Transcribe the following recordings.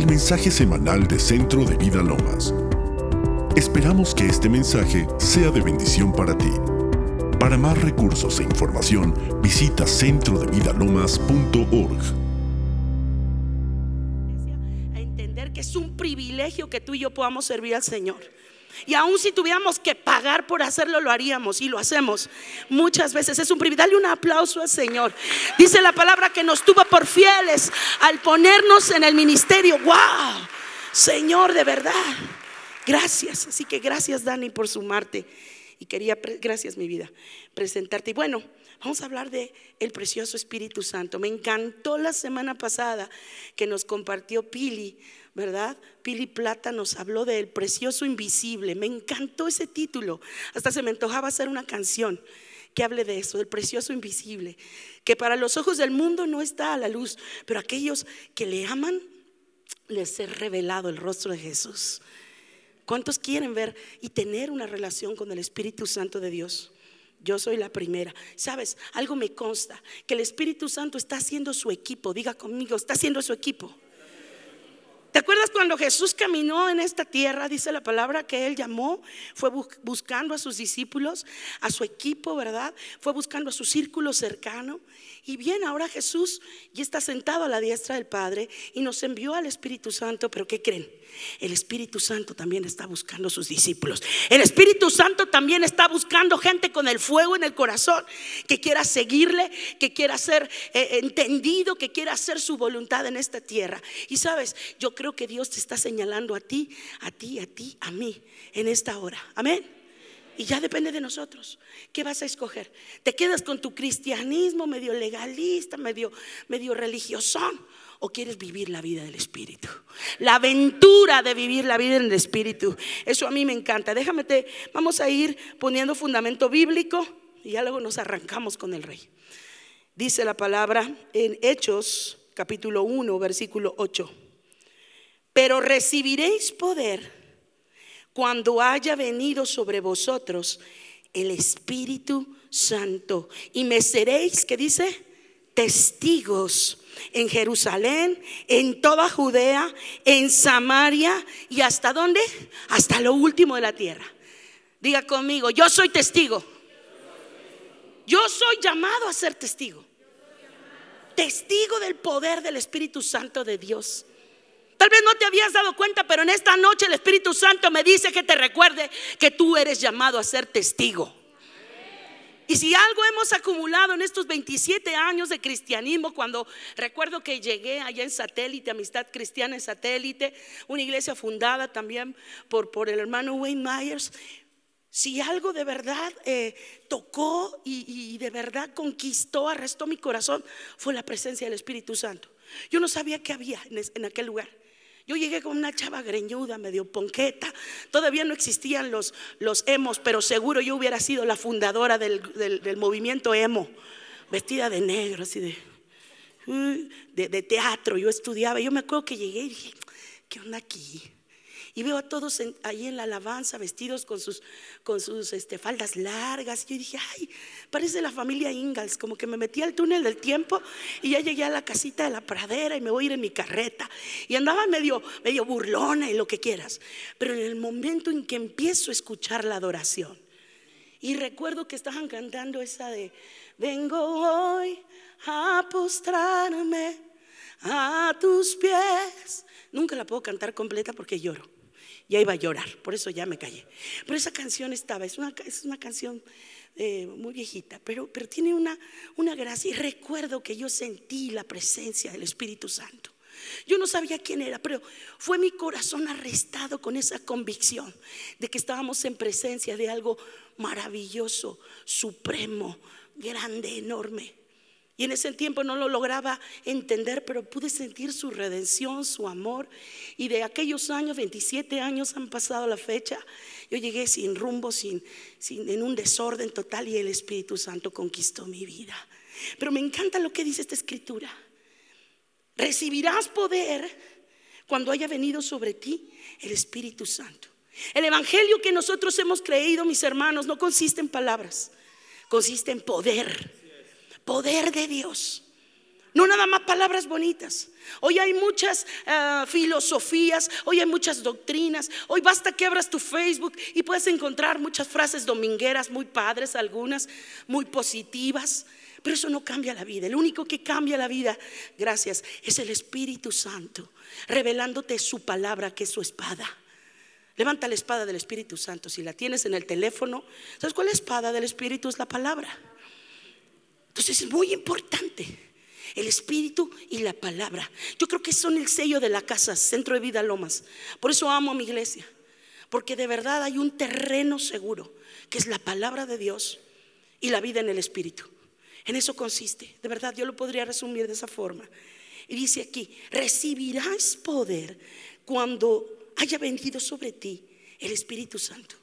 al mensaje semanal de Centro de Vida Lomas. Esperamos que este mensaje sea de bendición para ti. Para más recursos e información, visita centrodevidalomas.org. A entender que es un privilegio que tú y yo podamos servir al Señor. Y aun si tuviéramos que pagar por hacerlo, lo haríamos y lo hacemos muchas veces. Es un privilegio. Dale un aplauso al Señor. Dice la palabra que nos tuvo por fieles al ponernos en el ministerio. ¡Wow! Señor, de verdad. Gracias. Así que gracias, Dani, por sumarte. Y quería, gracias, mi vida, presentarte. Y bueno, vamos a hablar de el precioso Espíritu Santo. Me encantó la semana pasada que nos compartió Pili ¿verdad? Pili Plata nos habló del precioso invisible. Me encantó ese título. Hasta se me antojaba hacer una canción que hable de eso, del precioso invisible, que para los ojos del mundo no está a la luz, pero aquellos que le aman, les es revelado el rostro de Jesús. ¿Cuántos quieren ver y tener una relación con el Espíritu Santo de Dios? Yo soy la primera. Sabes, algo me consta, que el Espíritu Santo está haciendo su equipo. Diga conmigo, está haciendo su equipo. ¿Te acuerdas cuando Jesús caminó en esta tierra? Dice la palabra que él llamó, fue buscando a sus discípulos, a su equipo, ¿verdad? Fue buscando a su círculo cercano. Y bien, ahora Jesús ya está sentado a la diestra del Padre y nos envió al Espíritu Santo, pero ¿qué creen? El Espíritu Santo también está buscando a sus discípulos. El Espíritu Santo también está buscando gente con el fuego en el corazón, que quiera seguirle, que quiera ser eh, entendido, que quiera hacer su voluntad en esta tierra. Y sabes, yo creo que Dios te está señalando a ti, a ti, a ti, a mí, en esta hora. Amén. Y ya depende de nosotros. ¿Qué vas a escoger? ¿Te quedas con tu cristianismo medio legalista, medio, medio religiosón? ¿O quieres vivir la vida del Espíritu? La aventura de vivir la vida en el Espíritu. Eso a mí me encanta. Déjame, te, vamos a ir poniendo fundamento bíblico y ya luego nos arrancamos con el rey. Dice la palabra en Hechos capítulo 1, versículo 8. Pero recibiréis poder cuando haya venido sobre vosotros el Espíritu Santo. Y me seréis, ¿qué dice? Testigos en Jerusalén, en toda Judea, en Samaria y hasta dónde? Hasta lo último de la tierra. Diga conmigo, yo soy testigo. Yo soy llamado a ser testigo. Testigo del poder del Espíritu Santo de Dios. Tal vez no te habías dado cuenta, pero en esta noche el Espíritu Santo me dice que te recuerde que tú eres llamado a ser testigo. Y si algo hemos acumulado en estos 27 años de cristianismo, cuando recuerdo que llegué allá en satélite, Amistad Cristiana en satélite, una iglesia fundada también por, por el hermano Wayne Myers, si algo de verdad eh, tocó y, de verdad conquistó, arrestó mi corazón, fue la presencia del Espíritu Santo. Yo no sabía qué había en aquel lugar. Yo llegué con una chava greñuda, medio ponqueta. Todavía no existían los, los emos, pero seguro yo hubiera sido la fundadora del, del, movimiento emo, vestida de negro, así de, de, de teatro. Yo estudiaba. Yo me acuerdo que llegué y dije, ¿qué onda aquí? Y veo a todos ahí en la alabanza vestidos con sus, con sus este, faldas largas. Y yo dije, ay, parece la familia Ingalls, como que me metí al túnel del tiempo y ya llegué a la casita de la pradera y me voy a ir en mi carreta. Y andaba medio, medio burlona y lo que quieras. Pero en el momento en que empiezo a escuchar la adoración, y recuerdo que estaban cantando esa de, vengo hoy a postrarme a tus pies. Nunca la puedo cantar completa porque lloro ya iba a llorar, por eso ya me callé. Pero esa canción estaba, es una, es una canción eh, muy viejita, pero, pero tiene una, una gracia. Y recuerdo que yo sentí la presencia del Espíritu Santo. Yo no sabía quién era, pero fue mi corazón arrestado con esa convicción de que estábamos en presencia de algo maravilloso, supremo, grande, enorme. Y en ese tiempo no lo lograba entender, pero pude sentir su redención, su amor. Y de aquellos años, 27 años han pasado la fecha, yo llegué sin rumbo, sin, sin, en un desorden total y el Espíritu Santo conquistó mi vida. Pero me encanta lo que dice esta escritura. Recibirás poder cuando haya venido sobre ti el Espíritu Santo. El Evangelio que nosotros hemos creído, mis hermanos, no consiste en palabras, consiste en poder poder de Dios. No nada más palabras bonitas. Hoy hay muchas ah, filosofías, hoy hay muchas doctrinas. Hoy basta que abras tu Facebook y puedes encontrar muchas frases domingueras, muy padres, algunas muy positivas. Pero eso no cambia la vida. El único que cambia la vida, gracias, es el Espíritu Santo, revelándote su palabra, que es su espada. Levanta la espada del Espíritu Santo. Si la tienes en el teléfono, ¿sabes cuál es la espada del Espíritu? Es la palabra. Entonces es muy importante el Espíritu y la palabra. Yo creo que son el sello de la casa, Centro de Vida Lomas. Por eso amo a mi iglesia, porque de verdad hay un terreno seguro, que es la palabra de Dios y la vida en el Espíritu. En eso consiste, de verdad, yo lo podría resumir de esa forma. Y dice aquí, recibirás poder cuando haya venido sobre ti el Espíritu Santo.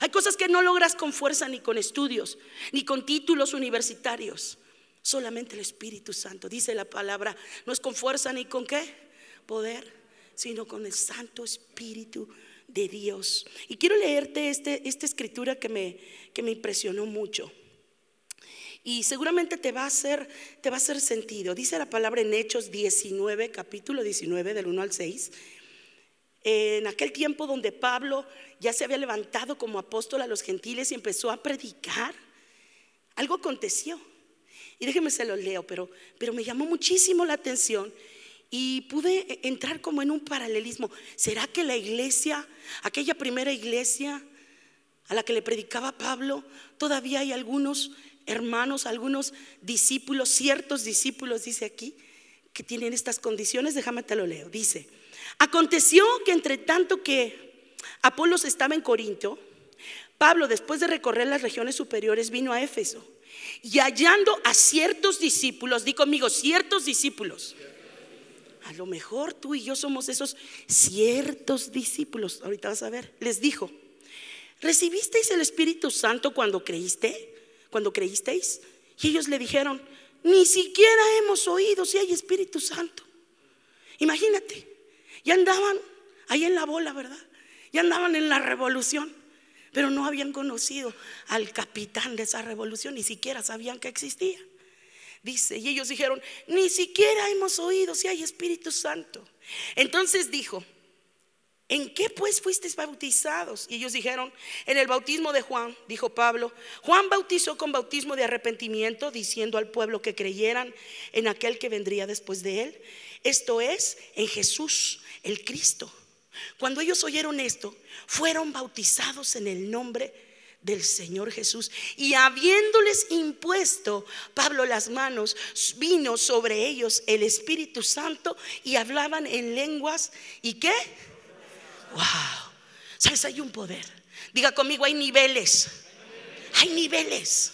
Hay cosas que no logras con fuerza ni con estudios, ni con títulos universitarios. Solamente el Espíritu Santo. Dice la palabra, no es con fuerza ni con qué poder, sino con el Santo Espíritu de Dios. Y quiero leerte este, esta escritura que me, que me impresionó mucho. Y seguramente te va, a hacer, te va a hacer sentido. Dice la palabra en Hechos 19, capítulo 19, del 1 al 6. En aquel tiempo donde Pablo ya se había levantado como apóstol a los gentiles y empezó a predicar, algo aconteció. Y déjeme se lo leo, pero, pero me llamó muchísimo la atención y pude entrar como en un paralelismo. ¿Será que la iglesia, aquella primera iglesia a la que le predicaba Pablo, todavía hay algunos hermanos, algunos discípulos, ciertos discípulos, dice aquí, que tienen estas condiciones? Déjame te lo leo. Dice, aconteció que entre tanto que Apolos estaba en Corinto, Pablo, después de recorrer las regiones superiores, vino a Éfeso y hallando a ciertos discípulos, di conmigo, ciertos discípulos. A lo mejor tú y yo somos esos ciertos discípulos. Ahorita vas a ver. Les dijo, ¿recibisteis el Espíritu Santo cuando creíste? Cuando creísteis. Y ellos le dijeron, ni siquiera hemos oído si hay Espíritu Santo. Imagínate, ya andaban ahí en la bola, ¿verdad? Ya andaban en la revolución pero no habían conocido al capitán de esa revolución, ni siquiera sabían que existía. Dice, y ellos dijeron, ni siquiera hemos oído si hay Espíritu Santo. Entonces dijo, ¿en qué pues fuisteis bautizados? Y ellos dijeron, en el bautismo de Juan, dijo Pablo, Juan bautizó con bautismo de arrepentimiento, diciendo al pueblo que creyeran en aquel que vendría después de él. Esto es, en Jesús, el Cristo. Cuando ellos oyeron esto, fueron bautizados en el nombre del Señor Jesús. Y habiéndoles impuesto Pablo las manos, vino sobre ellos el Espíritu Santo y hablaban en lenguas. ¿Y qué? Wow. ¿Sabes? Hay un poder. Diga conmigo, hay niveles. Hay niveles.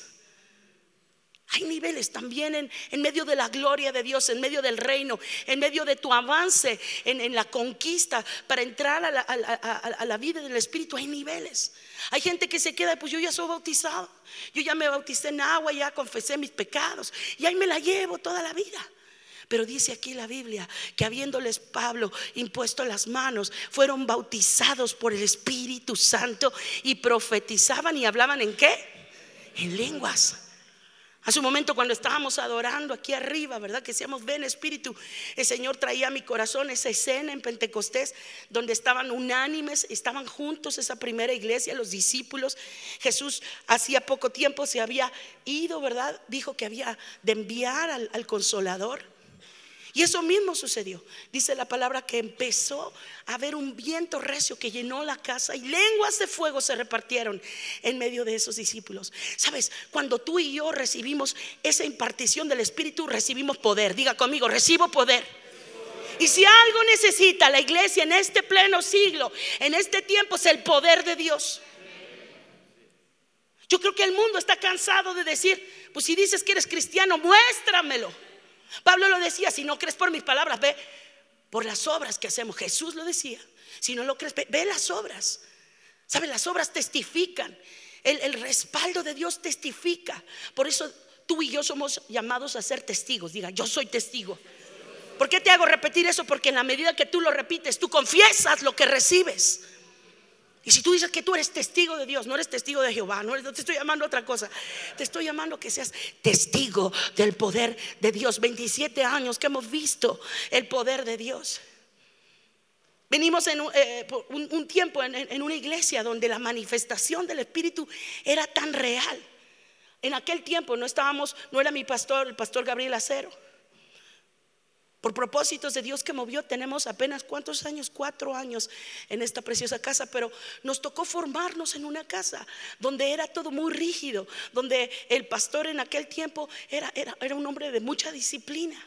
Hay niveles también en, medio de la gloria de Dios, en medio del reino, en medio de tu avance, en, la conquista, para entrar a la, a la, vida del Espíritu. Hay niveles. Hay gente que se queda, pues yo ya soy bautizado, yo ya me bauticé en agua, ya confesé mis pecados y ahí me la llevo toda la vida. Pero dice aquí la Biblia que habiéndoles Pablo impuesto las manos, fueron bautizados por el Espíritu Santo y profetizaban y hablaban en qué? En lenguas. Hace un momento cuando estábamos adorando aquí arriba, ¿verdad? Que decíamos, ven Espíritu, el Señor traía a mi corazón esa escena en Pentecostés, donde estaban unánimes, estaban juntos esa primera iglesia, los discípulos. Jesús hacía poco tiempo se había ido, ¿verdad? Dijo que había de enviar al, al consolador. Y eso mismo sucedió. Dice la palabra que empezó a haber un viento recio que llenó la casa y lenguas de fuego se repartieron en medio de esos discípulos. Sabes, cuando tú y yo recibimos esa impartición del Espíritu, recibimos poder. Diga conmigo, recibo poder. Y si algo necesita la iglesia en este pleno siglo, en este tiempo, es el poder de Dios. Yo creo que el mundo está cansado de decir, pues si dices que eres cristiano, muéstramelo. Pablo lo decía, si no crees por mis palabras, ve por las obras que hacemos. Jesús lo decía, si no lo crees, ve, las obras. ¿Sabes? Las obras testifican. El, el respaldo de Dios testifica. Por eso tú y yo somos llamados a ser testigos. Diga, yo soy testigo. ¿Por qué te hago repetir eso? Porque en la medida que tú lo repites, tú confiesas lo que recibes. Y si tú dices que tú eres testigo de Dios, no eres testigo de Jehová, no, te estoy llamando a otra cosa. Te estoy llamando que seas testigo del poder de Dios. 27 años que hemos visto el poder de Dios. Venimos en un, eh, tiempo en, una iglesia donde la manifestación del Espíritu era tan real. En aquel tiempo no estábamos, no era mi pastor, el pastor Gabriel Acero. Por propósitos de Dios que movió, tenemos apenas cuántos años, cuatro años en esta preciosa casa, pero nos tocó formarnos en una casa donde era todo muy rígido, donde el pastor en aquel tiempo era, era, era un hombre de mucha disciplina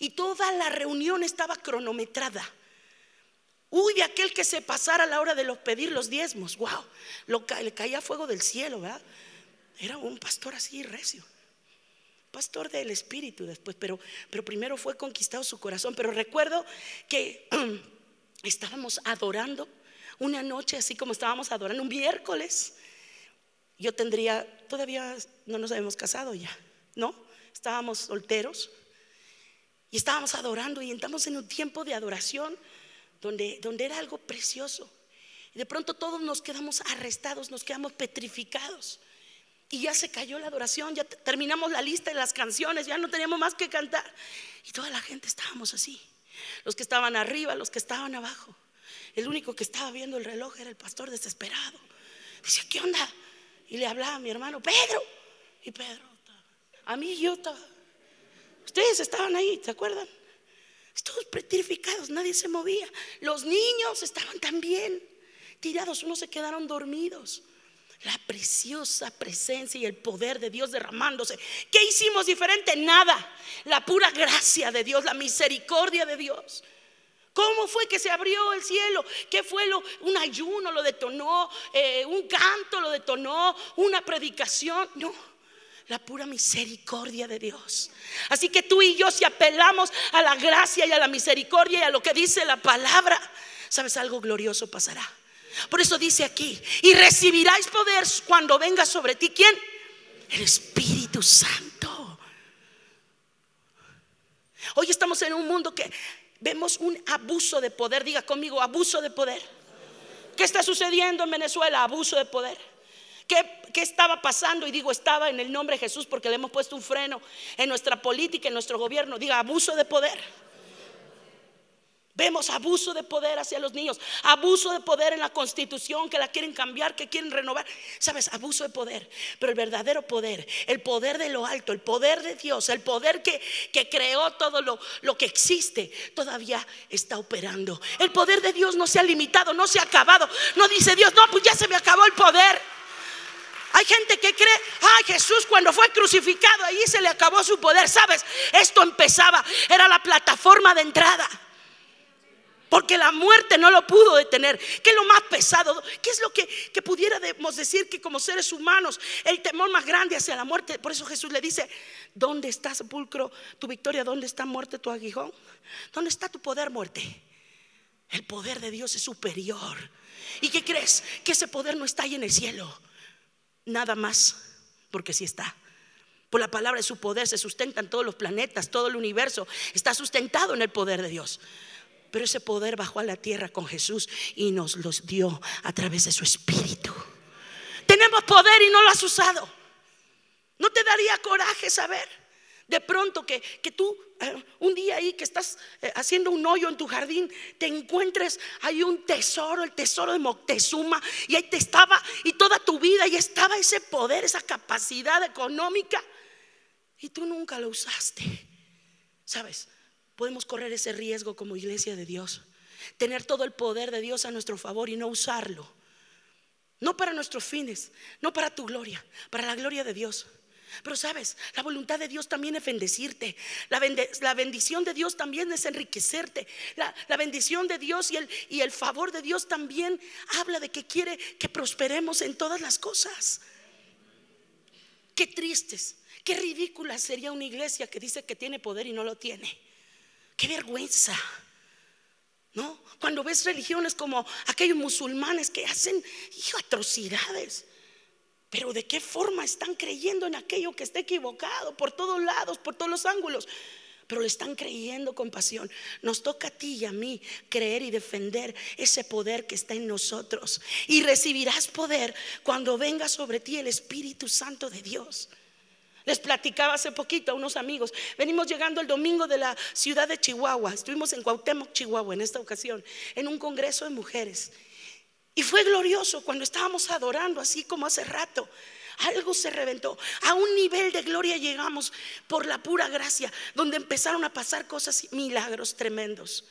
y toda la reunión estaba cronometrada. Uy, de aquel que se pasara a la hora de los pedir los diezmos, wow, lo, le caía fuego del cielo, ¿verdad? Era un pastor así recio pastor del Espíritu después, pero, pero primero fue conquistado su corazón. Pero recuerdo que estábamos adorando una noche, así como estábamos adorando un miércoles. Yo tendría, todavía no nos habíamos casado ya, ¿no? Estábamos solteros y estábamos adorando y entramos en un tiempo de adoración donde, donde era algo precioso. Y de pronto todos nos quedamos arrestados, nos quedamos petrificados. Y ya se cayó la adoración, ya terminamos la lista de las canciones, ya no teníamos más que cantar. Y toda la gente estábamos así. Los que estaban arriba, los que estaban abajo. El único que estaba viendo el reloj era el pastor desesperado. Dice, ¿qué onda? Y le hablaba a mi hermano, Pedro. Y Pedro, a mí yo estaba. Ustedes estaban ahí, ¿se acuerdan? Todos petrificados, nadie se movía. Los niños estaban también tirados, unos se quedaron dormidos la preciosa presencia y el poder de Dios derramándose. ¿Qué hicimos diferente? Nada. La pura gracia de Dios, la misericordia de Dios. ¿Cómo fue que se abrió el cielo? ¿Qué fue lo? Un ayuno lo detonó, eh, un canto lo detonó, una predicación. No, la pura misericordia de Dios. Así que tú y yo si apelamos a la gracia y a la misericordia y a lo que dice la palabra, sabes algo glorioso pasará. Por eso dice aquí, y recibiráis poder cuando venga sobre ti. ¿Quién? El Espíritu Santo. Hoy estamos en un mundo que vemos un abuso de poder. Diga conmigo, abuso de poder. ¿Qué está sucediendo en Venezuela? Abuso de poder. ¿Qué, ¿Qué, estaba pasando? Y digo, estaba en el nombre de Jesús porque le hemos puesto un freno en nuestra política, en nuestro gobierno. Diga, abuso de poder. Vemos abuso de poder hacia los niños, abuso de poder en la constitución que la quieren cambiar, que quieren renovar. Sabes, abuso de poder. Pero el verdadero poder, el poder de lo alto, el poder de Dios, el poder que, que creó todo lo, lo que existe, todavía está operando. El poder de Dios no se ha limitado, no se ha acabado. No dice Dios, no, pues ya se me acabó el poder. Hay gente que cree, ay Jesús cuando fue crucificado, ahí se le acabó su poder. Sabes, esto empezaba, era la plataforma de entrada. Porque la muerte no lo pudo detener. ¿Qué es lo más pesado? ¿Qué es lo que, que pudiéramos decir que como seres humanos el temor más grande hacia la muerte? Por eso Jesús le dice, ¿dónde está sepulcro tu victoria? ¿Dónde está muerte tu aguijón? ¿Dónde está tu poder muerte? El poder de Dios es superior. ¿Y qué crees? Que ese poder no está ahí en el cielo. Nada más, porque sí está. Por la palabra de su poder se sustentan todos los planetas, todo el universo. Está sustentado en el poder de Dios. Pero ese poder bajó a la tierra con Jesús y nos los dio a través de su espíritu. Tenemos poder y no lo has usado. ¿No te daría coraje saber? De pronto que, tú eh, un día ahí que estás eh, haciendo un hoyo en tu jardín, te encuentres hay un tesoro, el tesoro de Moctezuma, y ahí te estaba, y toda tu vida, y estaba ese poder, esa capacidad económica, y tú nunca lo usaste. ¿Sabes? Podemos correr ese riesgo como iglesia de Dios. Tener todo el poder de Dios a nuestro favor y no usarlo. No para nuestros fines, no para tu gloria, para la gloria de Dios. Pero sabes, la voluntad de Dios también es bendecirte. La, bendición de Dios también es enriquecerte. La, bendición de Dios y el, y el favor de Dios también habla de que quiere que prosperemos en todas las cosas. Qué tristes, qué ridícula sería una iglesia que dice que tiene poder y no lo tiene. Qué vergüenza. ¿No? Cuando ves religiones como aquellos musulmanes que hacen atrocidades. Pero de qué forma están creyendo en aquello que está equivocado por todos lados, por todos los ángulos. pero le están creyendo con pasión. Nos toca a ti y a mí creer y defender ese poder que está en nosotros. Y recibirás poder cuando venga sobre ti el Espíritu Santo de Dios. Les platicaba hace poquito a unos amigos. Venimos llegando el domingo de la ciudad de Chihuahua. Estuvimos en Cuauhtémoc, Chihuahua, en esta ocasión, en un congreso de mujeres. Y fue glorioso cuando estábamos adorando, así como hace rato. Algo se reventó. A un nivel de gloria llegamos por la pura gracia, donde empezaron a pasar cosas, milagros tremendos.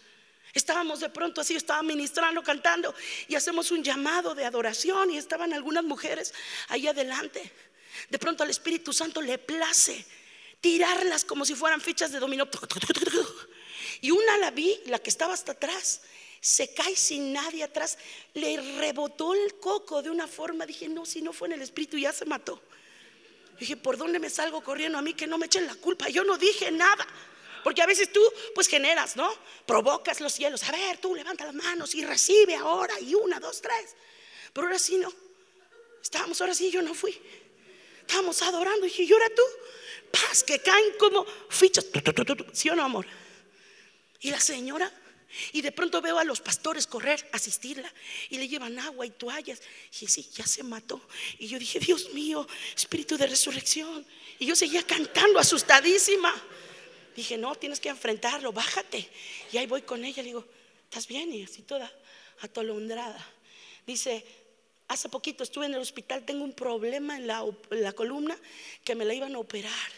Estábamos de pronto así, estaba ministrando, cantando y hacemos un llamado de adoración y estaban algunas mujeres ahí adelante. De pronto al Espíritu Santo le place tirarlas como si fueran fichas de dominó. Y una la vi, la que estaba hasta atrás, se cae sin nadie atrás, le rebotó el coco de una forma, dije, no, si no fue en el espíritu, ya se mató. Dije, ¿por dónde me salgo corriendo a mí que no me echen la culpa? Yo no dije nada. Porque a veces tú pues generas, ¿no? Provocas los cielos. A ver, tú levanta las manos y recibe ahora y una, dos, tres. Pero ahora sí no. Estábamos ahora sí, yo no fui. Estábamos adorando y dije, ¿y ahora tú? Paz, que caen como fichas. ¿Sí o no, amor? Y la señora y de pronto veo a los pastores correr, asistirla, y le llevan agua y toallas. Y sí, ya se mató. Y yo dije, Dios mío, espíritu de resurrección. Y yo seguía cantando, asustadísima. Dije, no, tienes que enfrentarlo, bájate. Y ahí voy con ella, le digo, ¿estás bien? Y así toda atolondrada. Dice, hace poquito estuve en el hospital, tengo un problema en la, en la columna que me la iban a operar.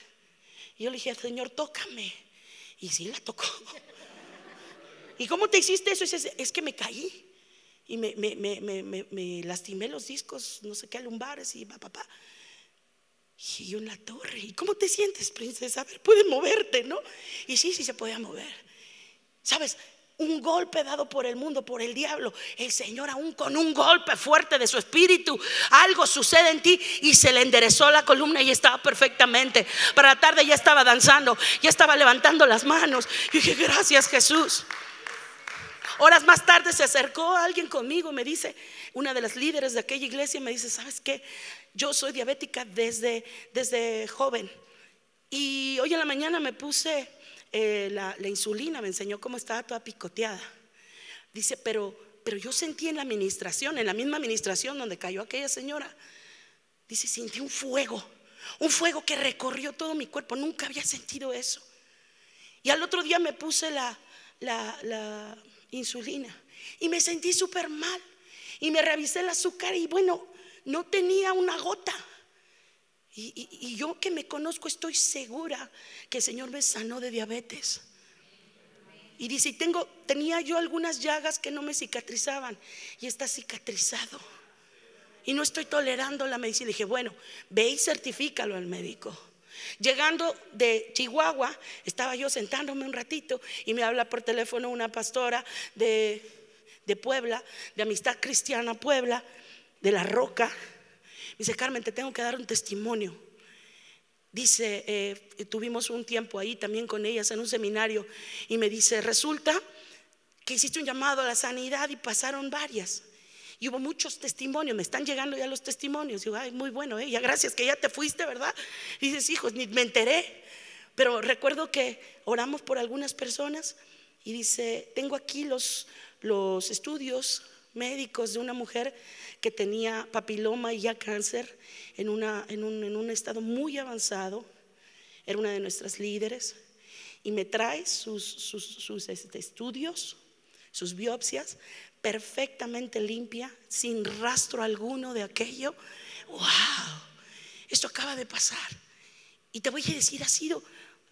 Y yo le dije, Señor, tócame. Y sí la tocó. ¿Y cómo te hiciste eso? Es, que me caí y me, lastimé los discos, no sé qué, lumbares y papá. Y yo en la torre. ¿Y cómo te sientes, princesa? A ver, puedes moverte, ¿no? Y sí, sí se podía mover. ¿Sabes? Un golpe dado por el mundo, por el diablo. El Señor aún con un golpe fuerte de su espíritu, algo sucede en ti y se le enderezó la columna y estaba perfectamente. Para la tarde ya estaba danzando, ya estaba levantando las manos. Y dije, gracias Jesús. Horas más tarde se acercó alguien conmigo, me dice, una de las líderes de aquella iglesia, me dice, ¿sabes qué? Yo soy diabética desde, desde joven. Y hoy en la mañana me puse eh, la, insulina, me enseñó cómo estaba toda picoteada. Dice, pero, pero yo sentí en la administración, en la misma administración donde cayó aquella señora, dice, sentí un fuego, un fuego que recorrió todo mi cuerpo, nunca había sentido eso. Y al otro día me puse la, la insulina. Y me sentí súper mal. Y me revisé el azúcar y bueno, no tenía una gota. Y, yo que me conozco estoy segura que el Señor me sanó de diabetes. Y dice, tengo, tenía yo algunas llagas que no me cicatrizaban y está cicatrizado. Y no estoy tolerando la medicina. dije, bueno, ve y certifícalo al médico. Llegando de Chihuahua, estaba yo sentándome un ratito y me habla por teléfono una pastora de, Puebla, de Amistad Cristiana Puebla, de La Roca. Dice, Carmen, te tengo que dar un testimonio. Dice, eh, tuvimos un tiempo ahí también con ellas en un seminario y me dice, resulta que hiciste un llamado a la sanidad y pasaron varias. Y hubo muchos testimonios, me están llegando ya los testimonios. Digo, ay, muy bueno, ¿eh? ya gracias que ya te fuiste, ¿verdad? Y dices, hijos, ni me enteré. Pero recuerdo que oramos por algunas personas y dice, tengo aquí los, los estudios médicos de una mujer que tenía papiloma y ya cáncer en, un, estado muy avanzado. Era una de nuestras líderes. Y me trae sus este, estudios, sus biopsias, perfectamente limpia, sin rastro alguno de aquello. ¡Wow! Esto acaba de pasar. Y te voy a decir, ha sido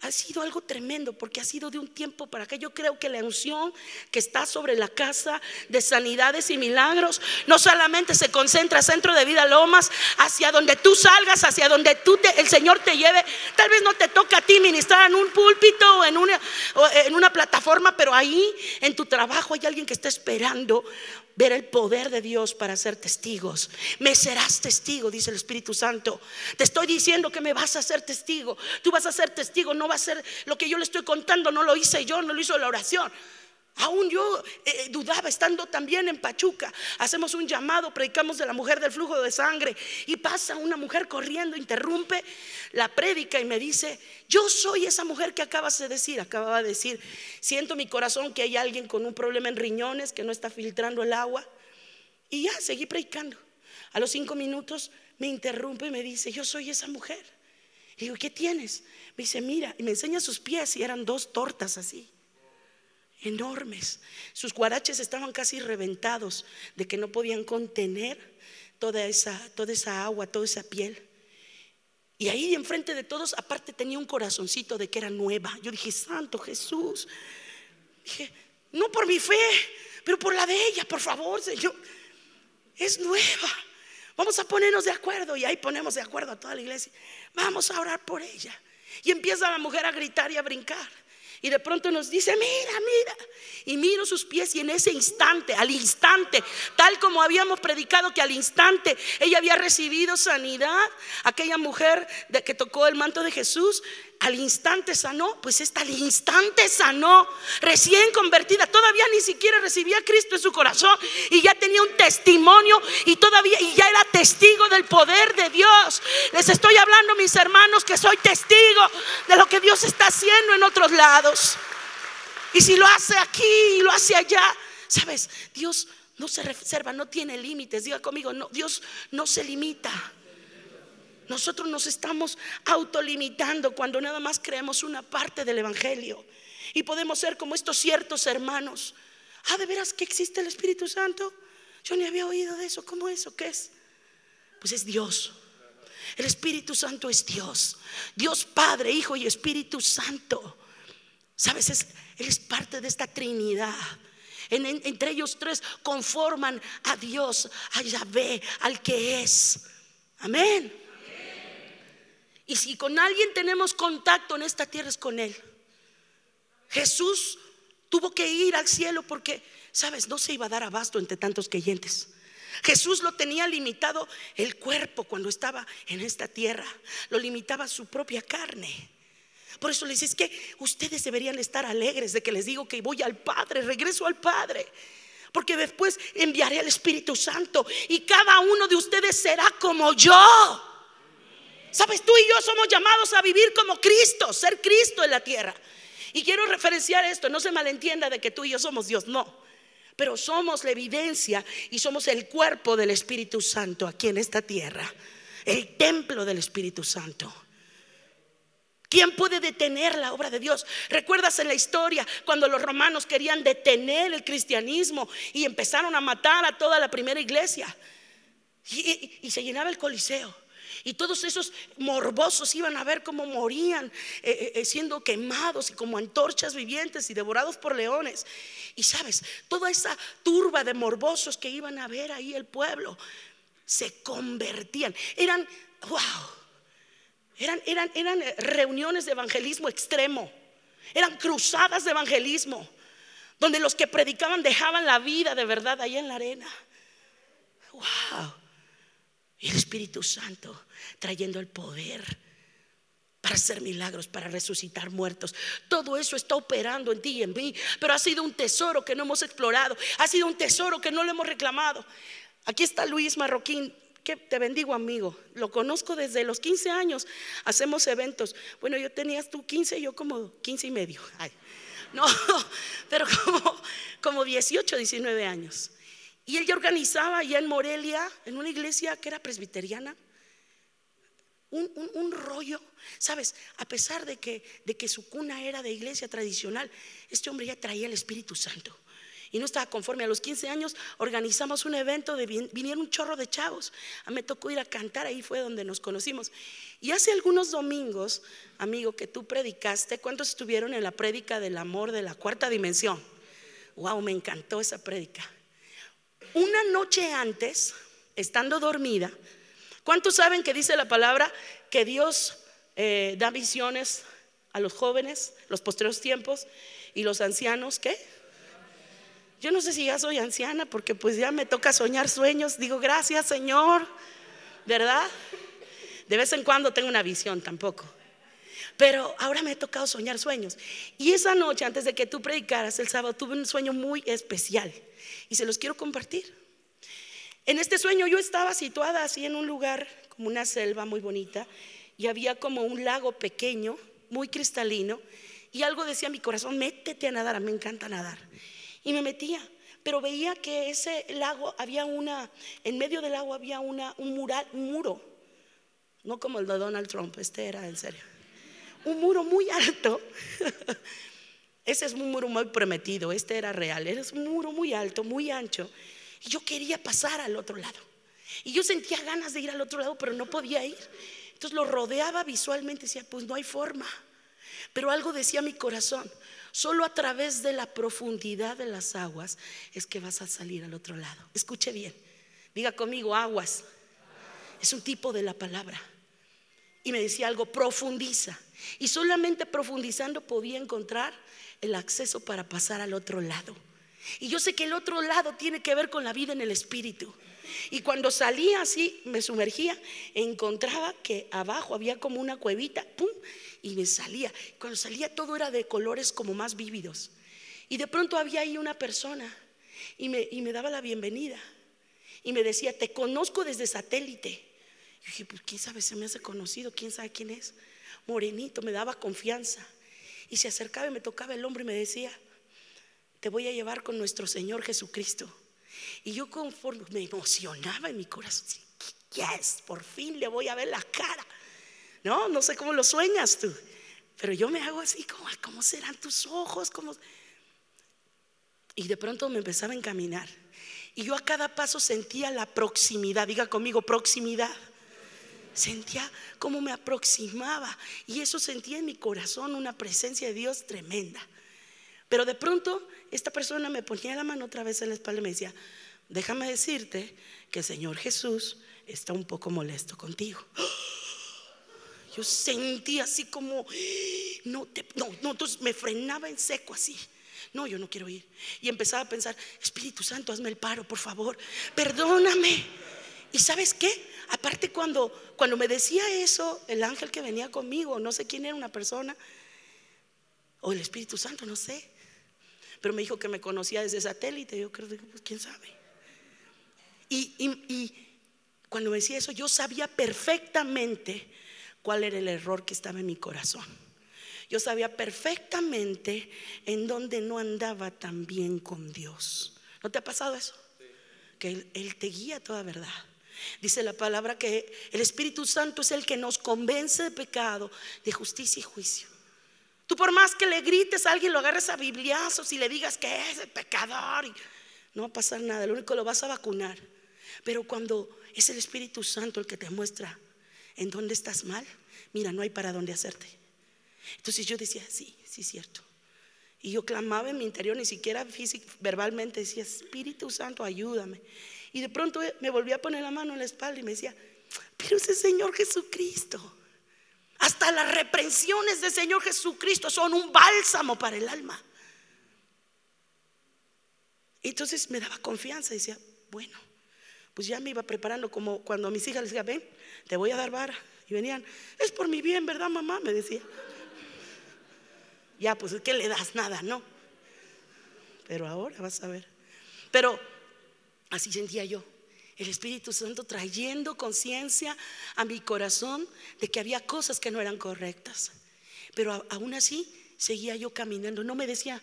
ha sido algo tremendo porque ha sido de un tiempo para acá. Yo creo que la unción que está sobre la casa de sanidades y milagros no solamente se concentra centro de vida Lomas, hacia donde tú salgas, hacia donde tú el Señor te lleve. Tal vez no te toca a ti ministrar en un púlpito o en una plataforma, pero ahí en tu trabajo hay alguien que está esperando ver el poder de Dios para ser testigos. Me serás testigo, dice el Espíritu Santo. Te estoy diciendo que me vas a ser testigo. Tú vas a ser testigo, no va a ser lo que yo le estoy contando, no lo hice yo, no lo hizo la oración. Aún yo eh, dudaba estando también en Pachuca. Hacemos un llamado, predicamos de la mujer del flujo de sangre y pasa una mujer corriendo, interrumpe la prédica y me dice, yo soy esa mujer que acabas de decir, acababa de decir, siento mi corazón que hay alguien con un problema en riñones que no está filtrando el agua. Y ya, seguí predicando. A los cinco minutos me interrumpe y me dice, yo soy esa mujer. Y digo, ¿qué tienes? Me dice, mira, y me enseña sus pies y eran dos tortas así enormes. Sus guaraches estaban casi reventados de que no podían contener toda esa, toda esa agua, toda esa piel. Y ahí enfrente de todos, aparte tenía un corazoncito de que era nueva. Yo dije, Santo Jesús. Dije, no por mi fe, pero por la de ella, por favor, Señor. Es nueva. Vamos a ponernos de acuerdo. Y ahí ponemos de acuerdo a toda la iglesia. Vamos a orar por ella. Y empieza la mujer a gritar y a brincar. Y de pronto nos dice, mira, mira. Y miro sus pies y en ese instante, al instante, tal como habíamos predicado que al instante ella había recibido sanidad, aquella mujer de que tocó el manto de Jesús, al instante sanó, pues esta al instante sanó, recién convertida, todavía ni siquiera recibía a Cristo en su corazón y ya tenía un testimonio y todavía y ya era testigo del poder de Dios. Les estoy hablando, mis hermanos, que soy testigo de lo que Dios está haciendo en otros lados. Y si lo hace aquí y lo hace allá, sabes, Dios no se reserva, no tiene límites. Diga conmigo, no, Dios no se limita. Nosotros nos estamos autolimitando cuando nada más creemos una parte del Evangelio. Y podemos ser como estos ciertos hermanos. Ah, ¿de veras que existe el Espíritu Santo? Yo ni había oído de eso. ¿Cómo es o qué es? Pues es Dios. El Espíritu Santo es Dios. Dios Padre, Hijo y Espíritu Santo. ¿Sabes? es parte de esta Trinidad. entre ellos tres conforman a Dios, a Yahvé, al que es. Amén. Y si con alguien tenemos contacto en esta tierra es con Él. Jesús tuvo que ir al cielo porque, sabes, no se iba a dar abasto entre tantos creyentes. Jesús lo tenía limitado el cuerpo cuando estaba en esta tierra, lo limitaba su propia carne. Por eso les dice que ustedes deberían estar alegres de que les digo que voy al Padre, regreso al Padre. Porque después enviaré al Espíritu Santo y cada uno de ustedes será como yo. Sabes, tú y yo somos llamados a vivir como Cristo, ser Cristo en la tierra. Y quiero referenciar esto, no se malentienda de que tú y yo somos Dios, no. Pero somos la evidencia y somos el cuerpo del Espíritu Santo aquí en esta tierra, el templo del Espíritu Santo. ¿Quién puede detener la obra de Dios? ¿Recuerdas en la historia cuando los romanos querían detener el cristianismo y empezaron a matar a toda la primera iglesia? Y, y se llenaba el coliseo. Y todos esos morbosos iban a ver cómo morían eh, eh, eh, siendo quemados y como antorchas vivientes y devorados por leones. Y sabes, toda esa turba de morbosos que iban a ver ahí el pueblo se convertían. Eran, wow, eran, eran, eran reuniones de evangelismo extremo. Eran cruzadas de evangelismo. Donde los que predicaban dejaban la vida de verdad ahí en la arena. Wow. El Espíritu Santo trayendo el poder para hacer milagros, para resucitar muertos. Todo eso está operando en ti y en mí, pero ha sido un tesoro que no hemos explorado, ha sido un tesoro que no lo hemos reclamado. Aquí está Luis Marroquín, que te bendigo amigo, lo conozco desde los 15 años, hacemos eventos. Bueno, yo tenías tú 15, yo como 15 y medio. no, pero como, como 18, 19 años. Y él ya organizaba allá en Morelia, en una iglesia que era presbiteriana, un, rollo. Sabes, a pesar de que, de que su cuna era de iglesia tradicional, este hombre ya traía el Espíritu Santo. Y no estaba conforme. A los 15 años organizamos un evento, de, vinieron un chorro de chavos. A mí me tocó ir a cantar, ahí fue donde nos conocimos. Y hace algunos domingos, amigo, que tú predicaste, ¿cuántos estuvieron en la prédica del amor de la cuarta dimensión? Wow, me encantó esa prédica. Una noche antes, estando dormida, ¿Cuántos saben que dice la palabra que Dios eh, da visiones a los jóvenes, los posteriores tiempos y los ancianos? ¿Qué? Yo no sé si ya soy anciana porque pues ya me toca soñar sueños. Digo, gracias Señor, ¿verdad? De vez en cuando tengo una visión tampoco. Pero ahora me ha tocado soñar sueños. Y esa noche, antes de que tú predicaras el sábado, tuve un sueño muy especial. Y se los quiero compartir. En este sueño yo estaba situada así en un lugar, como una selva muy bonita, y había como un lago pequeño, muy cristalino, y algo decía mi corazón, métete a nadar, me encanta nadar. Y me metía, pero veía que ese lago había una, en medio del lago había una, un mural, un muro, no como el de Donald Trump, este era en serio, un muro muy alto. Ese es un muro muy prometido, este era real, era un muro muy alto, muy ancho. Y yo quería pasar al otro lado. Y yo sentía ganas de ir al otro lado, pero no podía ir. Entonces lo rodeaba visualmente decía, pues no hay forma. Pero algo decía mi corazón, solo a través de la profundidad de las aguas es que vas a salir al otro lado. Escuche bien, diga conmigo aguas. Es un tipo de la palabra. Y me decía algo, profundiza. Y solamente profundizando podía encontrar el acceso para pasar al otro lado. Y yo sé que el otro lado tiene que ver con la vida en el espíritu. Y cuando salía así, me sumergía, encontraba que abajo había como una cuevita, ¡pum! Y me salía. Cuando salía todo era de colores como más vívidos. Y de pronto había ahí una persona y me, y me daba la bienvenida. Y me decía, te conozco desde satélite. Y dije, pues quién sabe, se me hace conocido, quién sabe quién es. Morenito, me daba confianza. Y se acercaba y me tocaba el hombro y me decía, te voy a llevar con nuestro Señor Jesucristo. Y yo conforme me emocionaba en mi corazón, yes, por fin le voy a ver la cara. No, no sé cómo lo sueñas tú, pero yo me hago así como, ¿cómo serán tus ojos? ¿Cómo? Y de pronto me empezaba a encaminar. Y yo a cada paso sentía la proximidad, diga conmigo, proximidad. Sentía cómo me aproximaba y eso sentía en mi corazón una presencia de Dios tremenda. Pero de pronto esta persona me ponía la mano otra vez en la espalda y me decía, déjame decirte que el Señor Jesús está un poco molesto contigo. Yo sentí así como, no, no, no, entonces me frenaba en seco así. No, yo no quiero ir. Y empezaba a pensar, Espíritu Santo, hazme el paro, por favor, perdóname. ¿Y sabes qué? Aparte cuando, cuando me decía eso, el ángel que venía conmigo, no sé quién era una persona, o el Espíritu Santo, no sé. Pero me dijo que me conocía desde satélite. Yo creo que, pues, quién sabe. Y, cuando me decía eso, yo sabía perfectamente cuál era el error que estaba en mi corazón. Yo sabía perfectamente en dónde no andaba tan bien con Dios. ¿No te ha pasado eso? Que él, él, te guía toda verdad. Dice la palabra que el Espíritu Santo es el que nos convence de pecado, de justicia y juicio. Tú por más que le grites a alguien, lo agarres a bibliazos y le digas que es el pecador, y no va a pasar nada, lo único que lo vas a vacunar. Pero cuando es el Espíritu Santo el que te muestra en dónde estás mal, mira, no hay para dónde hacerte. Entonces yo decía, sí, sí es cierto. Y yo clamaba en mi interior, ni siquiera verbalmente decía, Espíritu Santo, ayúdame. Y de pronto me volví a poner la mano en la espalda y me decía, pero ese Señor Jesucristo. Hasta las reprensiones del Señor Jesucristo son un bálsamo para el alma. Entonces me daba confianza y decía, bueno, pues ya me iba preparando como cuando a mis hijas les decía, ven, te voy a dar vara. Y venían, es por mi bien, ¿verdad, mamá? Me decía. Ya, pues, ¿qué le das? Nada, ¿no? Pero ahora vas a ver. Pero así sentía yo el Espíritu Santo trayendo conciencia a mi corazón de que había cosas que no eran correctas. Pero aún así seguía yo caminando. No me decía,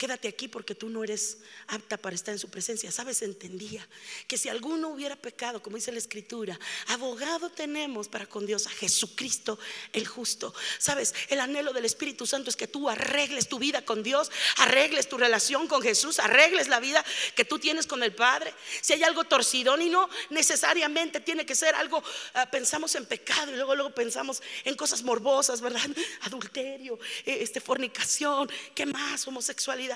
Quédate aquí porque tú no eres apta para estar en su presencia. Sabes, entendía que si alguno hubiera pecado, como dice la escritura, abogado tenemos para con Dios a Jesucristo el justo. Sabes, el anhelo del Espíritu Santo es que tú arregles tu vida con Dios, arregles tu relación con Jesús, arregles la vida que tú tienes con el Padre. Si hay algo torcidón y no necesariamente tiene que ser algo, ah, pensamos en pecado y luego luego pensamos en cosas morbosas, ¿verdad? Adulterio, eh, este fornicación, ¿qué más? Homosexualidad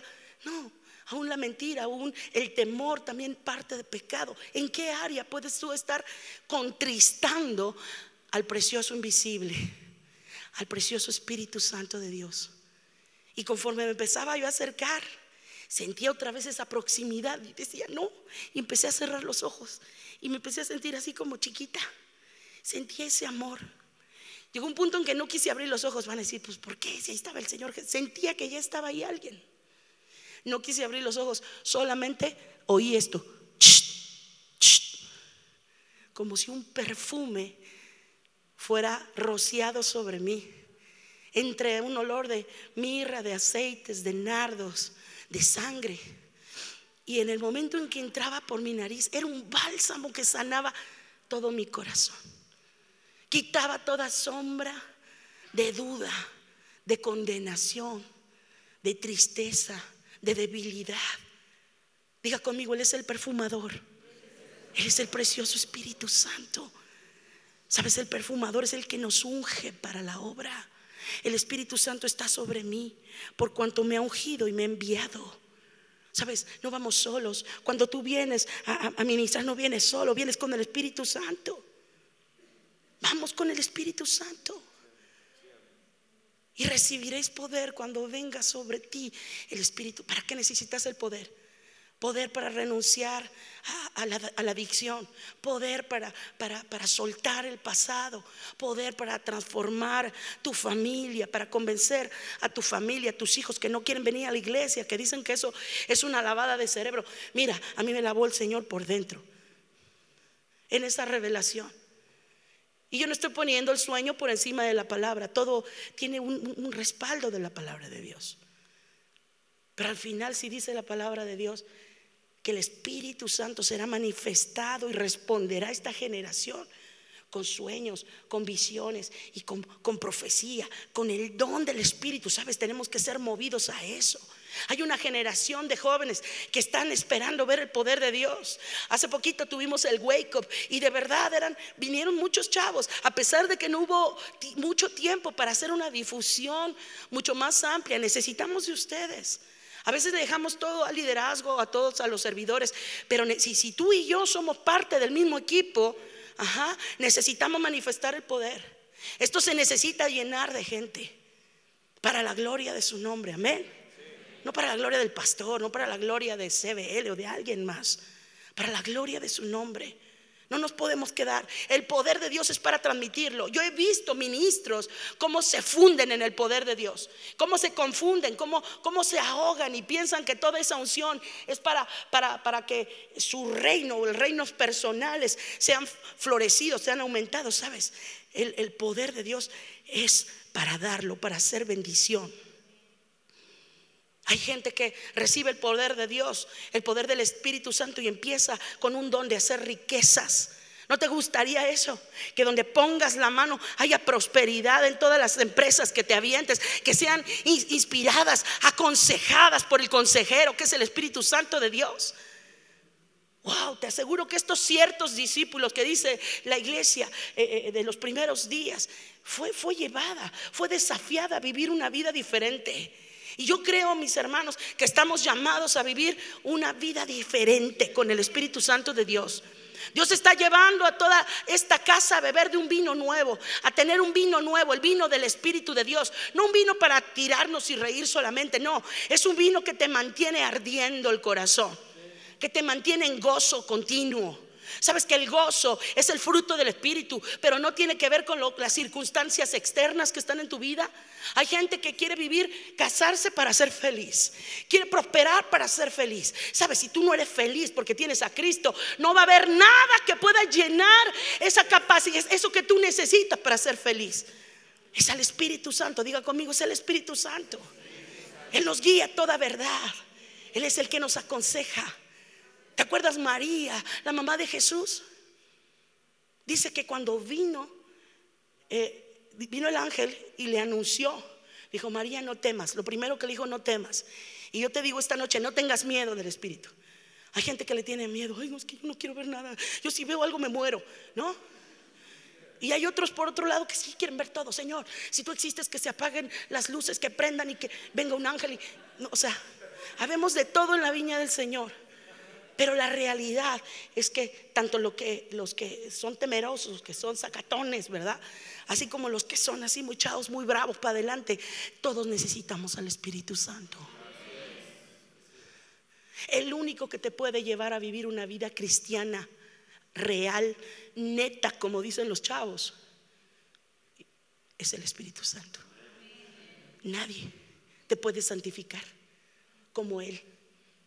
no, aún la mentira, aún el temor también parte de pecado. ¿En qué área puedes tú estar contristando al precioso invisible, al precioso Espíritu Santo de Dios? Y conforme me empezaba yo a acercar, sentía otra vez esa proximidad y decía, no, y empecé a cerrar los ojos y me empecé a sentir así como chiquita. Sentía ese amor. Llegó un punto en que no quise abrir los ojos. Van a decir, pues ¿por qué? Si ahí estaba el Señor. Sentía que ya estaba ahí alguien. No quise abrir los ojos. Solamente oí esto. Como si un perfume fuera rociado sobre mí. Entre un olor de mirra, de aceites, de nardos, de sangre. Y en el momento en que entraba por mi nariz, era un bálsamo que sanaba todo mi corazón. Quitaba toda sombra de duda, de condenación, de tristeza, de debilidad. Diga conmigo, Él es el perfumador. Él es el precioso Espíritu Santo. Sabes, el perfumador es el que nos unge para la obra. El Espíritu Santo está sobre mí por cuanto me ha ungido y me ha enviado. Sabes, no vamos solos. Cuando tú vienes a, a, ministrar, no vienes solo, vienes con el Espíritu Santo. Vamos con el Espíritu Santo. Y recibiréis poder cuando venga sobre ti el Espíritu. ¿Para qué necesitas el poder? Poder para renunciar a, la, adicción, poder para, para, para soltar el pasado, poder para transformar tu familia, para convencer a tu familia, a tus hijos que no quieren venir a la iglesia, que dicen que eso es una lavada de cerebro. Mira, a mí me lavó el Señor por dentro, en esa revelación. Y yo no estoy poniendo el sueño por encima de la palabra, todo tiene un, respaldo de la palabra de Dios. Pero al final si dice la palabra de Dios que el Espíritu Santo será manifestado y responderá a esta generación con sueños, con visiones y con, profecía, con el don del Espíritu. Sabes, tenemos que ser movidos a eso. Hay una generación de jóvenes que están esperando ver el poder de Dios. Hace poquito tuvimos el wake up y de verdad eran vinieron muchos chavos, a pesar de que no hubo mucho tiempo para hacer una difusión mucho más amplia. Necesitamos de ustedes. A veces le dejamos todo al liderazgo, a todos, a los servidores, pero si, tú y yo somos parte del mismo equipo, ajá, necesitamos manifestar el poder. Esto se necesita llenar de gente para la gloria de su nombre, amén. No para la gloria del pastor, no para la gloria de CBL o de alguien más, para la gloria de su nombre. No nos podemos quedar. El poder de Dios es para transmitirlo. Yo he visto ministros cómo se funden en el poder de Dios, cómo se confunden, cómo, cómo se ahogan y piensan que toda esa unción es para, para, para que su reino o los reinos personales sean florecidos, sean aumentados. ¿Sabes? El, el poder de Dios es para darlo, para hacer bendición. Hay gente que recibe el poder de Dios, el poder del Espíritu Santo y empieza con un don de hacer riquezas. ¿No te gustaría eso? Que donde pongas la mano haya prosperidad en todas las empresas que te avientes, que sean inspiradas, aconsejadas por el consejero, que es el Espíritu Santo de Dios. Wow, te aseguro que estos ciertos discípulos que dice la iglesia eh, eh, de los primeros días, fue, fue llevada, fue desafiada a vivir una vida diferente. Y yo creo, mis hermanos, que estamos llamados a vivir una vida diferente con el Espíritu Santo de Dios. Dios está llevando a toda esta casa a beber de un vino nuevo, a tener un vino nuevo, el vino del Espíritu de Dios. No un vino para tirarnos y reír solamente, no. Es un vino que te mantiene ardiendo el corazón, que te mantiene en gozo continuo. Sabes que el gozo es el fruto del Espíritu, pero no tiene que ver con las circunstancias externas que están en tu vida. Hay gente que quiere vivir, casarse para ser feliz, quiere prosperar para ser feliz. Sabes, si tú no eres feliz porque tienes a Cristo, no va a haber nada que pueda llenar esa capacidad, eso que tú necesitas para ser feliz. Es el Espíritu Santo, diga conmigo, es el Espíritu Santo. Él nos guía toda verdad. Él es el que nos aconseja. ¿Te acuerdas María, la mamá de Jesús? Dice que cuando vino, eh, vino el ángel y le anunció, dijo, María, no temas. Lo primero que le dijo, no temas. Y yo te digo esta noche, no tengas miedo del Espíritu. Hay gente que le tiene miedo, ay, no, que yo no quiero ver nada. Yo si veo algo me muero, ¿no? Y hay otros por otro lado que sí quieren ver todo, Señor. Si tú existes, que se apaguen las luces, que prendan y que venga un ángel. Y, o sea, habemos de todo en la viña del Señor. Pero la realidad es que tanto los que son temerosos, que son sacatones, ¿verdad? Así como los que son así muchados, muy bravos para adelante, todos necesitamos al Espíritu Santo. El único que te puede llevar a vivir una vida cristiana real, neta, como dicen los chavos, es el Espíritu Santo. Nadie te puede santificar como Él.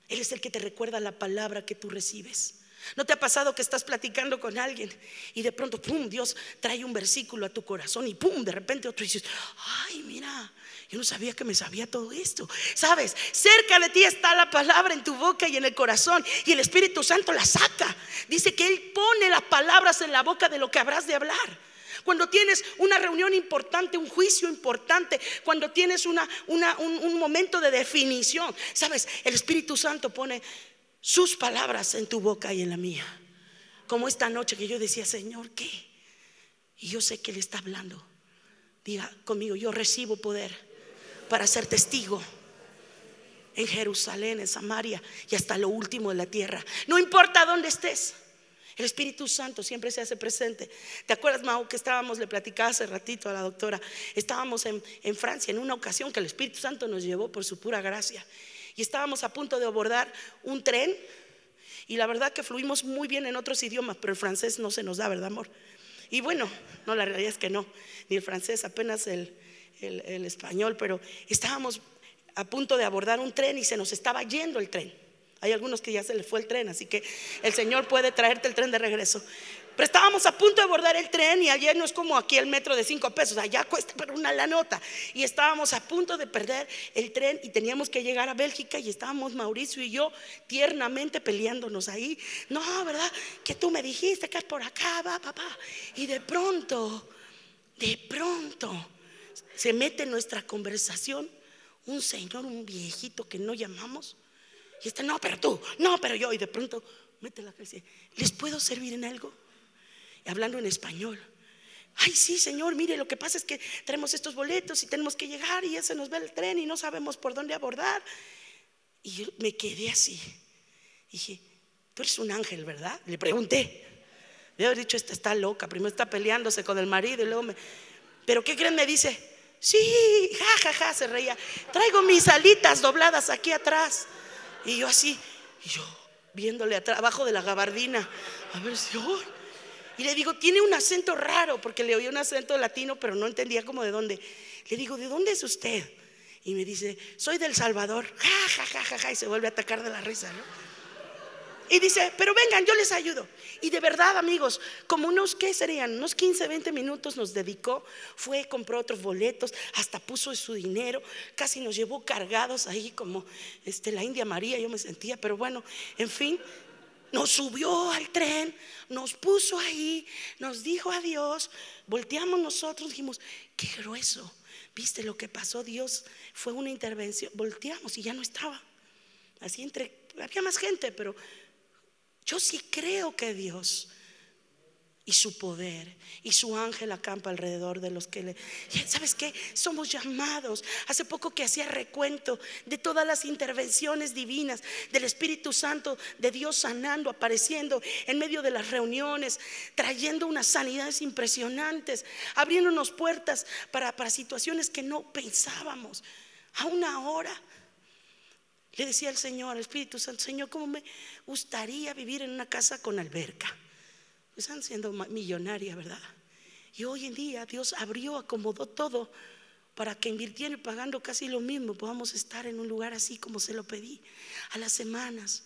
Él es el que te recuerda la palabra que tú recibes. ¿No te ha pasado que estás platicando con alguien y de pronto, pum, Dios trae un versículo a tu corazón y pum, de repente otro dices, ay, mira, yo no sabía que me sabía todo esto. Sabes, cerca de ti está la palabra en tu boca y en el corazón y el Espíritu Santo la saca. Dice que Él pone las palabras en la boca de lo que habrás de hablar cuando tienes una reunión importante, un juicio importante, cuando tienes una, un, un momento de definición. Sabes, el Espíritu Santo pone sus palabras en tu boca y en la mía. Como esta noche que yo decía, Señor, ¿qué? Y yo sé que Él está hablando. Diga conmigo, yo recibo poder para ser testigo en Jerusalén, en Samaria y hasta lo último de la tierra. No importa dónde estés. El Espíritu Santo siempre se hace presente. ¿Te acuerdas, Mau, que estábamos, le platicaba hace ratito a la doctora, estábamos en, Francia en una ocasión que el Espíritu Santo nos llevó por su pura gracia y estábamos a punto de abordar un tren y la verdad que fluimos muy bien en otros idiomas, pero el francés no se nos da, ¿verdad, amor? Y bueno, no, la realidad es que no, ni el francés, apenas el español, pero estábamos a punto de abordar un tren y se nos estaba yendo el tren. Hay algunos que ya se les fue el tren, así que el Señor puede traerte el tren de regreso. Pero estábamos a punto de abordar el tren y ayer no es como aquí el metro de cinco pesos, allá cuesta pero una la nota. Y estábamos a punto de perder el tren y teníamos que llegar a Bélgica y estábamos Mauricio y yo tiernamente peleándonos ahí. No, ¿verdad? Que tú me dijiste que es por acá, va, papá. Y de pronto, de pronto, se mete en nuestra conversación un señor, un viejito que no llamamos y está, no, pero tú, no, pero yo. Y de pronto mete la cabeza, ¿les puedo servir en algo? Hablando en español. Ay, sí, señor, mire, lo que pasa es que tenemos estos boletos y tenemos que llegar y ya se nos ve el tren y no sabemos por dónde abordar. Y me quedé así. Dije, tú eres un ángel, ¿verdad? Le pregunté. Le haber dicho, esta está loca, primero está peleándose con el marido y luego me... Pero ¿qué creen? Me dice, sí, ja, ja, ja, se reía. Traigo mis alitas dobladas aquí atrás. Y yo así, y yo viéndole abajo de la gabardina, a ver si hoy. Y le digo, tiene un acento raro, porque le oí un acento latino, pero no entendía como de dónde. Le digo, ¿de dónde es usted? Y me dice, soy del Salvador. Ja, ja, ja, ja, ja, y se vuelve a atacar de la risa, ¿no? Y dice, pero vengan, yo les ayudo. Y de verdad, amigos, como unos, ¿qué serían? Unos 15, 20 minutos nos dedicó, fue, compró otros boletos, hasta puso su dinero, casi nos llevó cargados ahí como este, la India María, yo me sentía, pero bueno, en fin, nos subió al tren, nos puso ahí, nos dijo adiós, volteamos nosotros, dijimos, qué grueso, viste lo que pasó, Dios fue una intervención, volteamos y ya no estaba. Así entre, había más gente, pero yo sí creo que Dios y su poder y su ángel acampa alrededor de los que le... ¿Sabes qué? Somos llamados. Hace poco que hacía recuento de todas las intervenciones divinas del Espíritu Santo, de Dios sanando, apareciendo en medio de las reuniones, trayendo unas sanidades impresionantes, abriéndonos puertas para, para situaciones que no pensábamos. A una hora le decía al Señor, al Espíritu Santo, Señor, ¿cómo me gustaría vivir en una casa con alberca? Están siendo millonaria, ¿verdad? Y hoy en día Dios abrió, acomodó todo para que invirtiendo y pagando casi lo mismo podamos estar en un lugar así como se lo pedí, a las semanas.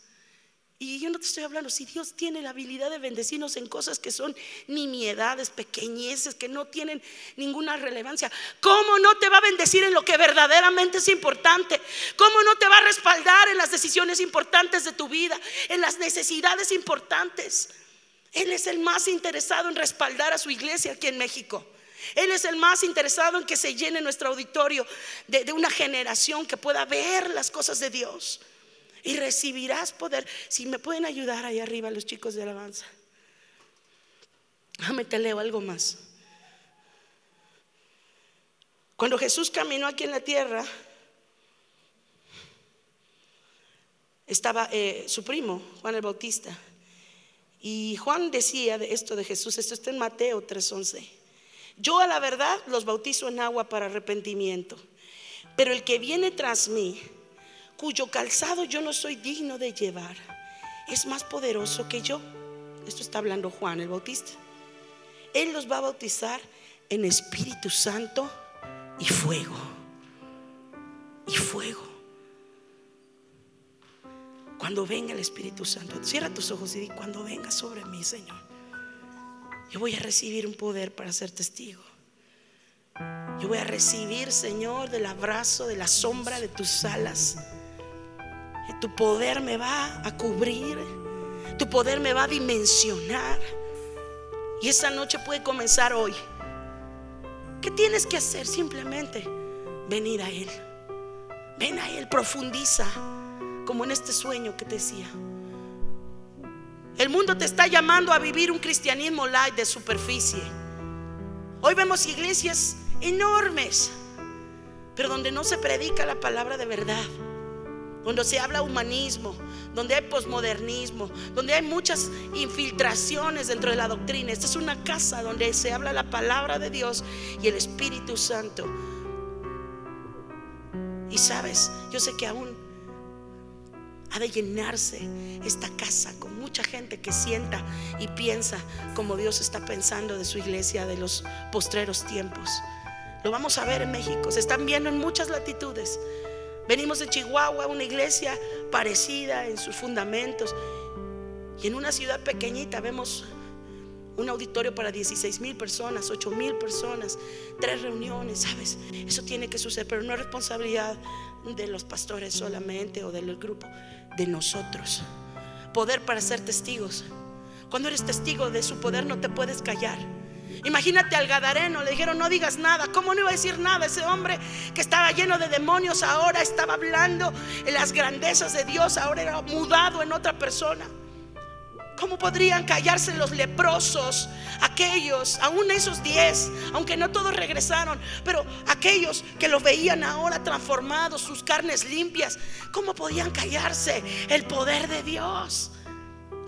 Y yo no te estoy hablando, si Dios tiene la habilidad de bendecirnos en cosas que son nimiedades, pequeñeces, que no tienen ninguna relevancia, ¿cómo no te va a bendecir en lo que verdaderamente es importante? ¿Cómo no te va a respaldar en las decisiones importantes de tu vida, en las necesidades importantes? Él es el más interesado en respaldar a su iglesia aquí en México. Él es el más interesado en que se llene nuestro auditorio de, de una generación que pueda ver las cosas de Dios y recibirás poder. Si me pueden ayudar ahí arriba los chicos de alabanza. Déjame te leo algo más. Cuando Jesús caminó aquí en la tierra, estaba eh, su primo, Juan el Bautista. Y Juan decía de esto de Jesús, esto está en Mateo 3:11. Yo a la verdad los bautizo en agua para arrepentimiento, pero el que viene tras mí cuyo calzado yo no soy digno de llevar, es más poderoso que yo. Esto está hablando Juan el Bautista. Él los va a bautizar en Espíritu Santo y fuego. Y fuego. Cuando venga el Espíritu Santo, cierra tus ojos y di, cuando venga sobre mí, Señor, yo voy a recibir un poder para ser testigo. Yo voy a recibir, Señor, del abrazo, de la sombra de tus alas. Tu poder me va a cubrir. Tu poder me va a dimensionar. Y esa noche puede comenzar hoy. ¿Qué tienes que hacer? Simplemente venir a Él. Ven a Él, profundiza, como en este sueño que te decía. El mundo te está llamando a vivir un cristianismo light de superficie. Hoy vemos iglesias enormes, pero donde no se predica la palabra de verdad, donde se habla humanismo, donde hay posmodernismo, donde hay muchas infiltraciones dentro de la doctrina. Esta es una casa donde se habla la palabra de Dios y el Espíritu Santo. Y sabes, yo sé que aún ha de llenarse esta casa con mucha gente que sienta y piensa como Dios está pensando de su iglesia de los postreros tiempos. Lo vamos a ver en México, se están viendo en muchas latitudes. Venimos de Chihuahua, una iglesia parecida en sus fundamentos. Y en una ciudad pequeñita vemos un auditorio para 16 mil personas, 8 mil personas, tres reuniones, ¿sabes? Eso tiene que suceder, pero no es responsabilidad de los pastores solamente o del grupo, de nosotros. Poder para ser testigos. Cuando eres testigo de su poder no te puedes callar. Imagínate al Gadareno, le dijeron no digas nada. ¿Cómo no iba a decir nada? Ese hombre que estaba lleno de demonios ahora estaba hablando en las grandezas de Dios, ahora era mudado en otra persona. ¿Cómo podrían callarse los leprosos? Aquellos, aún esos diez, aunque no todos regresaron, pero aquellos que los veían ahora transformados, sus carnes limpias, ¿cómo podían callarse el poder de Dios?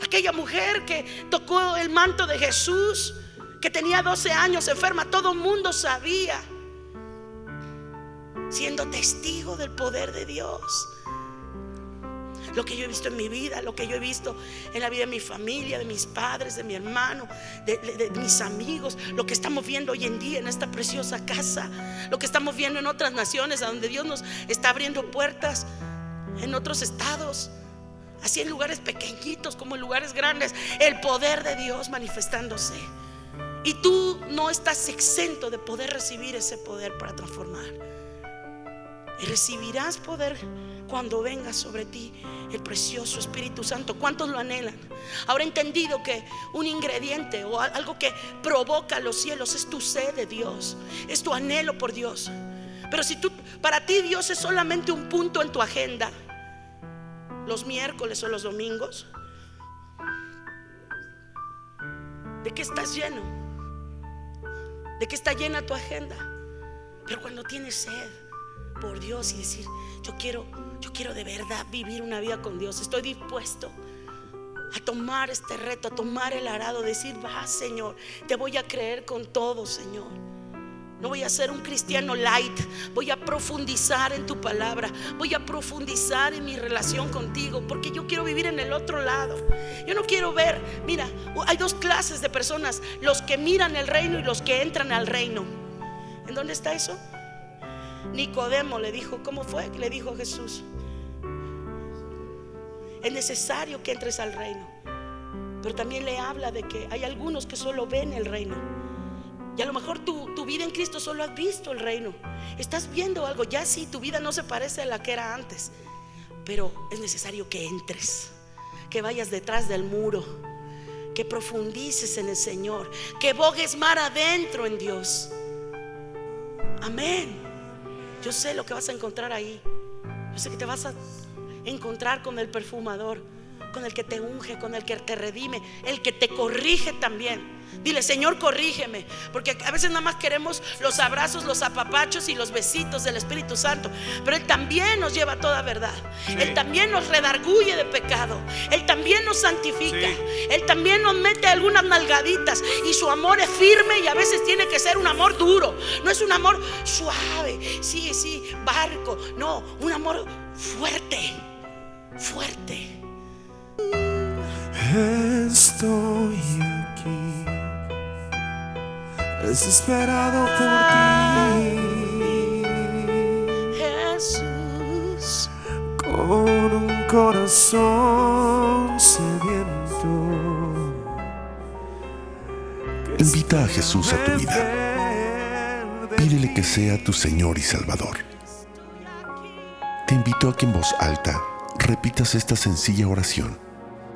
Aquella mujer que tocó el manto de Jesús, que tenía 12 años enferma, todo el mundo sabía, siendo testigo del poder de Dios lo que yo he visto en mi vida, lo que yo he visto en la vida de mi familia, de mis padres, de mi hermano, de, mis amigos, lo que estamos viendo hoy en día en esta preciosa casa, lo que estamos viendo en otras naciones, a donde Dios nos está abriendo puertas, en otros estados, así en lugares pequeñitos como en lugares grandes, el poder de Dios manifestándose. Y tú no estás exento de poder recibir ese poder para transformar. Y recibirás poder cuando venga sobre ti el precioso Espíritu Santo. ¿Cuántos lo anhelan? Ahora he entendido que un ingrediente o algo que provoca los cielos es tu sed de Dios, es tu anhelo por Dios. Pero si tú, para ti Dios es solamente un punto en tu agenda, los miércoles o los domingos, ¿de qué estás lleno? ¿De qué está llena tu agenda? Pero cuando tienes sed por Dios y decir, yo quiero yo quiero de verdad vivir una vida con Dios. Estoy dispuesto a tomar este reto, a tomar el arado, decir, va Señor, te voy a creer con todo, Señor. No voy a ser un cristiano light, voy a profundizar en tu palabra, voy a profundizar en mi relación contigo, porque yo quiero vivir en el otro lado. Yo no quiero ver, mira, hay dos clases de personas, los que miran el reino y los que entran al reino. ¿En dónde está eso? Nicodemo le dijo, ¿cómo fue? Le dijo Jesús, es necesario que entres al reino. Pero también le habla de que hay algunos que solo ven el reino. Y a lo mejor tu, tu, vida en Cristo solo has visto el reino. Estás viendo algo. Ya sí, tu vida no se parece a la que era antes. Pero es necesario que entres. Que vayas detrás del muro. Que profundices en el Señor. Que bogues mar adentro en Dios. Amén. Yo sé lo que vas a encontrar ahí. Yo sé que te vas a encontrar con el perfumador, con el que te unge, con el que te redime, el que te corrige también. Dile, Señor, corrígeme. Porque a veces nada más queremos los abrazos, los apapachos y los besitos del Espíritu Santo. Pero Él también nos lleva a toda verdad. Él también nos redarguye de pecado. Él también nos santifica. Él también nos mete algunas nalgaditas. Y su amor es firme y a veces tiene que ser un amor duro. No es un amor suave. Sí, sí, barco. No, un amor fuerte. Fuerte. Estoy aquí desesperado por ti. Jesús. Con un corazón sediento. Invita a Jesús a tu vida. Pídele que sea tu Señor y Salvador. Te invito a que en voz alta repitas esta sencilla oración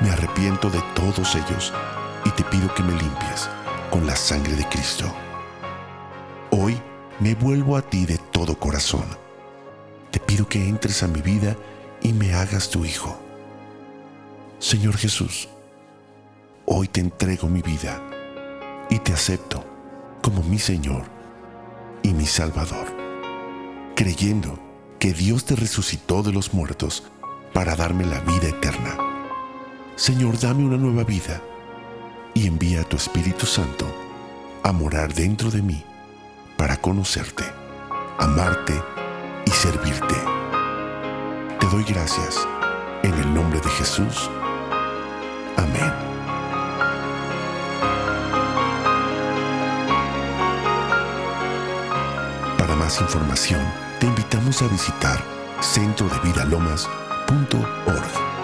Me arrepiento de todos ellos y te pido que me limpies con la sangre de Cristo. Hoy me vuelvo a ti de todo corazón. Te pido que entres a mi vida y me hagas tu hijo. Señor Jesús, hoy te entrego mi vida y te acepto como mi Señor y mi Salvador, creyendo que Dios te resucitó de los muertos para darme la vida eterna. Señor, dame una nueva vida y envía a tu Espíritu Santo a morar dentro de mí para conocerte, amarte y servirte. Te doy gracias en el nombre de Jesús. Amén. Para más información, te invitamos a visitar centrodevidalomas.org.